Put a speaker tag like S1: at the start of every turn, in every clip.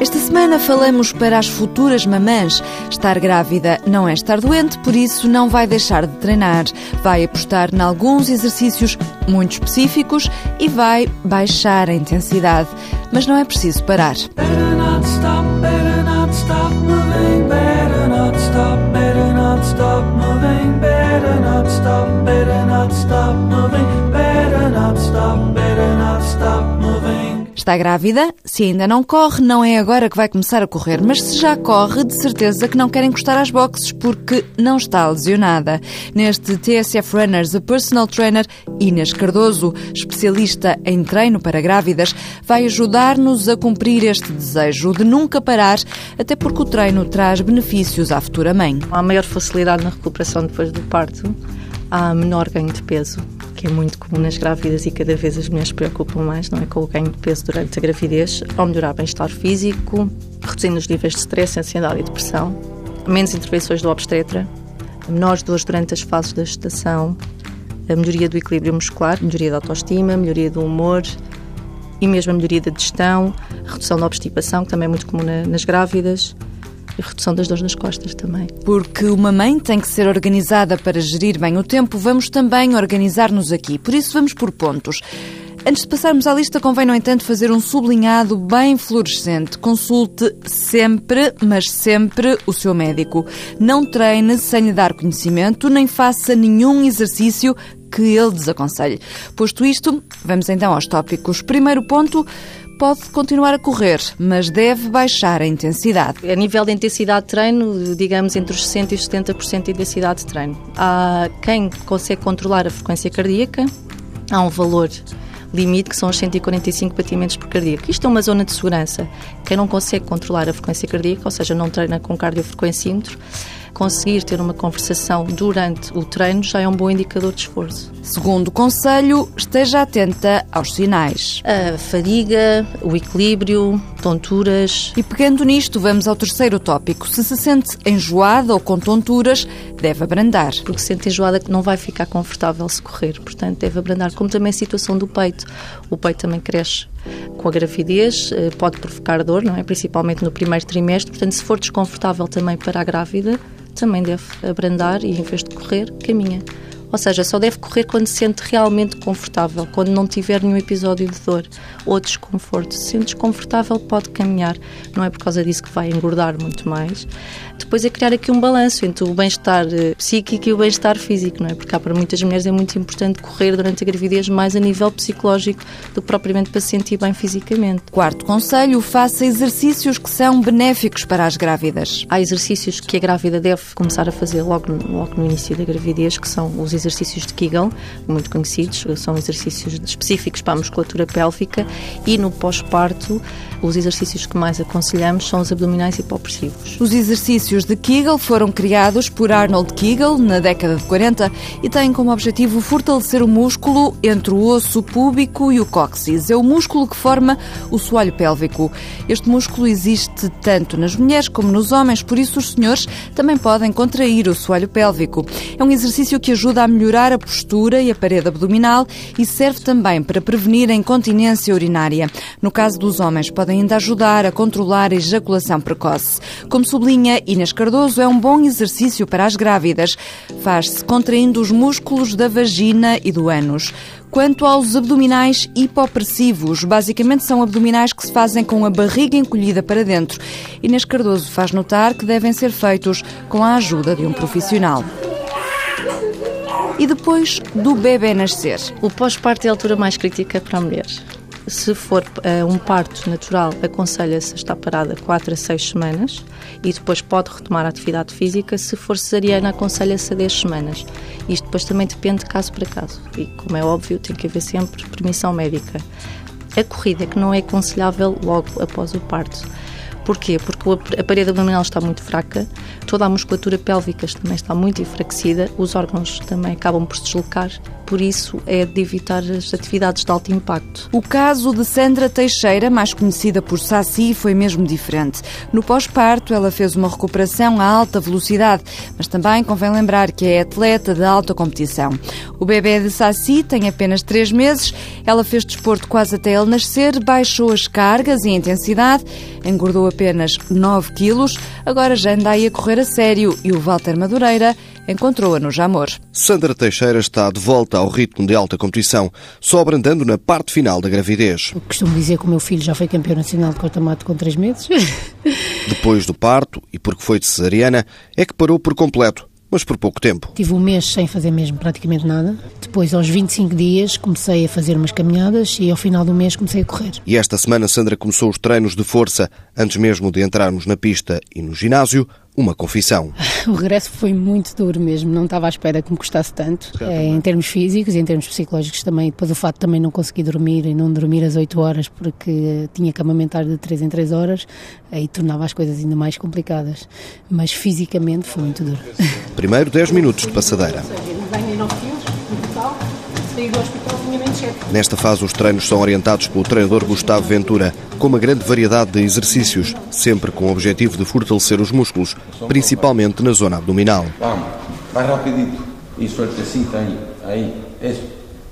S1: Esta semana falamos para as futuras mamãs. Estar grávida não é estar doente, por isso não vai deixar de treinar. Vai apostar em alguns exercícios muito específicos e vai baixar a intensidade. Mas não é preciso parar. Better not stop, better not stop Está grávida? Se ainda não corre, não é agora que vai começar a correr, mas se já corre, de certeza que não quer encostar às boxes porque não está lesionada. Neste TSF Runners, a personal trainer Inês Cardoso, especialista em treino para grávidas, vai ajudar-nos a cumprir este desejo de nunca parar, até porque o treino traz benefícios à futura mãe.
S2: Há maior facilidade na recuperação depois do parto, há menor ganho de peso que é muito comum nas grávidas e cada vez as mulheres se preocupam mais, não é? Com o ganho de peso durante a gravidez, ao melhorar o bem-estar físico, reduzindo os níveis de stress, ansiedade e depressão, menos intervenções do obstetra, menores dores durante as fases da gestação, a melhoria do equilíbrio muscular, melhoria da autoestima, melhoria do humor e mesmo a melhoria da digestão, redução da obstipação, que também é muito comum nas grávidas, redução das dores nas costas também.
S1: Porque uma mãe tem que ser organizada para gerir bem o tempo, vamos também organizar-nos aqui. Por isso, vamos por pontos. Antes de passarmos à lista, convém, no entanto, fazer um sublinhado bem fluorescente. Consulte sempre, mas sempre, o seu médico. Não treine sem lhe dar conhecimento, nem faça nenhum exercício que ele desaconselhe. Posto isto, vamos então aos tópicos. Primeiro ponto, pode continuar a correr, mas deve baixar a intensidade.
S2: A nível de intensidade de treino, digamos entre os 60% e os 70% de intensidade de treino. Há quem consegue controlar a frequência cardíaca, há um valor limite que são os 145 batimentos por cardíaco. Isto é uma zona de segurança. Quem não consegue controlar a frequência cardíaca, ou seja, não treina com cardiofrequencímetro, conseguir ter uma conversação durante o treino já é um bom indicador de esforço.
S1: Segundo o conselho, esteja atenta aos sinais.
S2: A fadiga, o equilíbrio, tonturas.
S1: E pegando nisto, vamos ao terceiro tópico. Se se sente enjoada ou com tonturas, deve abrandar.
S2: Porque se sente enjoada não vai ficar confortável se correr, portanto deve abrandar. Como também a situação do peito. O peito também cresce com a gravidez, eh, pode provocar dor, não é? Principalmente no primeiro trimestre, portanto se for desconfortável também para a grávida, também deve abrandar e, em vez de correr, caminha. Ou seja, só deve correr quando se sente realmente confortável, quando não tiver nenhum episódio de dor ou desconforto. Se sente desconfortável, pode caminhar. Não é por causa disso que vai engordar muito mais. Depois é criar aqui um balanço entre o bem-estar eh, psíquico e o bem-estar físico, não é? Porque há para muitas mulheres é muito importante correr durante a gravidez mais a nível psicológico do que propriamente para se sentir bem fisicamente.
S1: Quarto conselho, faça exercícios que são benéficos para as grávidas.
S2: Há exercícios que a grávida deve começar a fazer logo, logo no início da gravidez, que são os exercícios de Kegel, muito conhecidos, são exercícios específicos para a musculatura pélvica e no pós-parto os exercícios que mais aconselhamos são os abdominais hipopressivos.
S1: Os exercícios de Kegel foram criados por Arnold Kegel na década de 40 e têm como objetivo fortalecer o músculo entre o osso púbico e o cóccix. É o músculo que forma o soalho pélvico. Este músculo existe tanto nas mulheres como nos homens, por isso os senhores também podem contrair o soalho pélvico. É um exercício que ajuda a melhorar a postura e a parede abdominal e serve também para prevenir a incontinência urinária. No caso dos homens, pode ainda ajudar a controlar a ejaculação precoce. Como sublinha Inês Cardoso, é um bom exercício para as grávidas. Faz-se contraindo os músculos da vagina e do ânus. Quanto aos abdominais hipopressivos, basicamente são abdominais que se fazem com a barriga encolhida para dentro. Inês Cardoso faz notar que devem ser feitos com a ajuda de um profissional. E depois do bebê nascer?
S2: O pós-parto é a altura mais crítica para a mulher. Se for uh, um parto natural, aconselha-se a estar parada 4 a 6 semanas e depois pode retomar a atividade física. Se for cesariana, aconselha-se a 10 semanas. Isto depois também depende de caso para caso. E, como é óbvio, tem que haver sempre permissão médica. A corrida, que não é aconselhável logo após o parto. Porquê? Porque a parede abdominal está muito fraca, toda a musculatura pélvica também está muito enfraquecida, os órgãos também acabam por se deslocar, por isso é de evitar as atividades de alto impacto.
S1: O caso de Sandra Teixeira, mais conhecida por Saci, foi mesmo diferente. No pós-parto, ela fez uma recuperação a alta velocidade, mas também convém lembrar que é atleta de alta competição. O bebê de Saci tem apenas três meses, ela fez desporto quase até ele nascer, baixou as cargas e a intensidade, engordou apenas 9 quilos, agora já anda aí a correr a sério e o Walter Madureira encontrou-a no Jamor.
S3: Sandra Teixeira está de volta ao ritmo de alta competição, só abrandando na parte final da gravidez.
S4: Eu costumo dizer que o meu filho já foi campeão nacional de corta-mato com 3 meses.
S3: Depois do parto, e porque foi de cesariana, é que parou por completo mas por pouco tempo.
S4: Tive um mês sem fazer mesmo praticamente nada. Depois, aos 25 dias, comecei a fazer umas caminhadas e ao final do mês comecei a correr.
S3: E esta semana Sandra começou os treinos de força antes mesmo de entrarmos na pista e no ginásio uma confissão.
S4: O regresso foi muito duro mesmo, não estava à espera que me custasse tanto, é, em termos físicos e em termos psicológicos também. Depois o fato de também não conseguir dormir e não dormir às 8 horas porque tinha que amamentar de 3 em 3 horas, aí tornava as coisas ainda mais complicadas. Mas fisicamente foi muito duro.
S3: Primeiro 10 minutos de passadeira. Nesta fase, os treinos são orientados pelo treinador Gustavo Ventura, com uma grande variedade de exercícios, sempre com o objetivo de fortalecer os músculos, principalmente na zona abdominal.
S5: Vamos, vai rapidito e suertecita aí, aí, isso.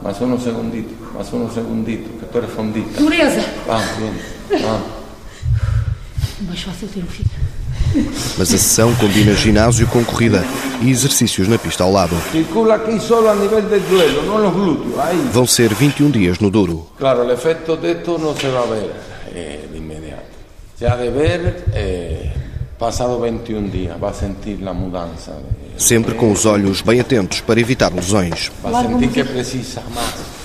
S5: Mais um segundito, mais um segundito, que tu eres fondita.
S4: Dureza!
S5: Vamos, bem, vamos.
S4: Mais fácil ter um filho.
S3: Mas a sessão combina ginásio com corrida e exercícios na pista ao lado.
S5: Circula aqui só a nível do duelo, não nos glúteos. Aí.
S3: Vão ser 21 dias no duro.
S5: Claro, o efeito disto não se vai ver eh, de imediato. Se ha de ver eh, passado 21 dias, vai sentir a mudança.
S3: Sempre com os olhos bem atentos para evitar lesões.
S5: Vai sentir que precisa mais.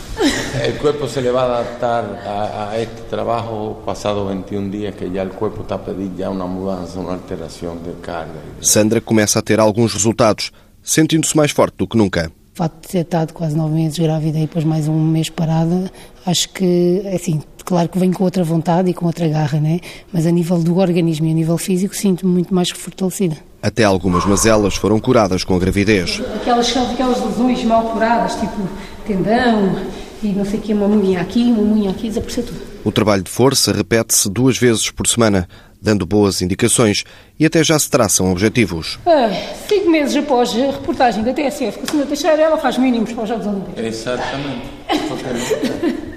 S5: El cuerpo se le va a adaptar a, a, este trabajo pasado 21 días que ya el cuerpo está a pedir ya una mudanza, una alteración de carga.
S3: Sandra começa a ter alguns resultados, sentindo-se mais forte do que nunca.
S4: O facto de ter estado quase nove meses grávida e depois mais um mês parada, acho que, assim, claro que vem com outra vontade e com outra garra, né? Mas a nível do organismo e a nível físico sinto-me muito mais fortalecida.
S3: Até algumas mazelas foram curadas com a gravidez.
S4: Aquelas, aquelas lesões mal curadas, tipo tendão, e não sei o que, uma unha aqui, uma unha aqui, desapareceu tudo.
S3: O trabalho de força repete-se duas vezes por semana, dando boas indicações e até já se traçam objetivos.
S4: Ah, cinco meses após a reportagem da TSF com a senhora Teixeira, ela faz mínimos para os Jogos Olímpicos.
S5: Exatamente.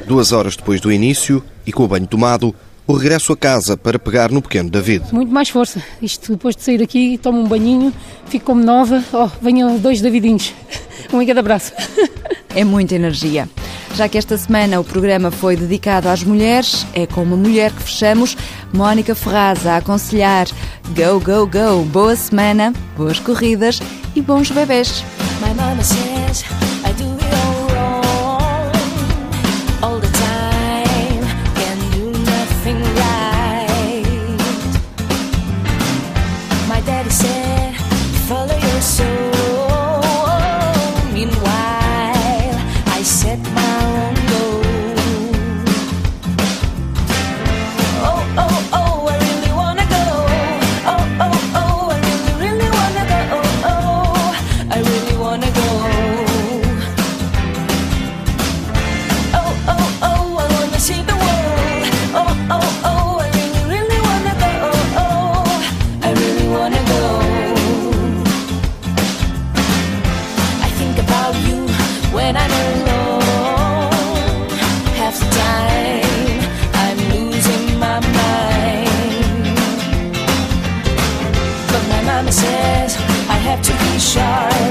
S3: Duas horas depois do início e com o banho tomado, o regresso a casa para pegar no pequeno David.
S4: Muito mais força. Isto depois de sair aqui, tomo um banhinho, fico como nova. Oh, venham dois Davidinhos. Um em cada braço.
S1: É muita energia. Já que esta semana o programa foi dedicado às mulheres, é com uma mulher que fechamos, Mónica Ferraz, a aconselhar. Go, go, go, boa semana, boas corridas e bons bebés. Shine.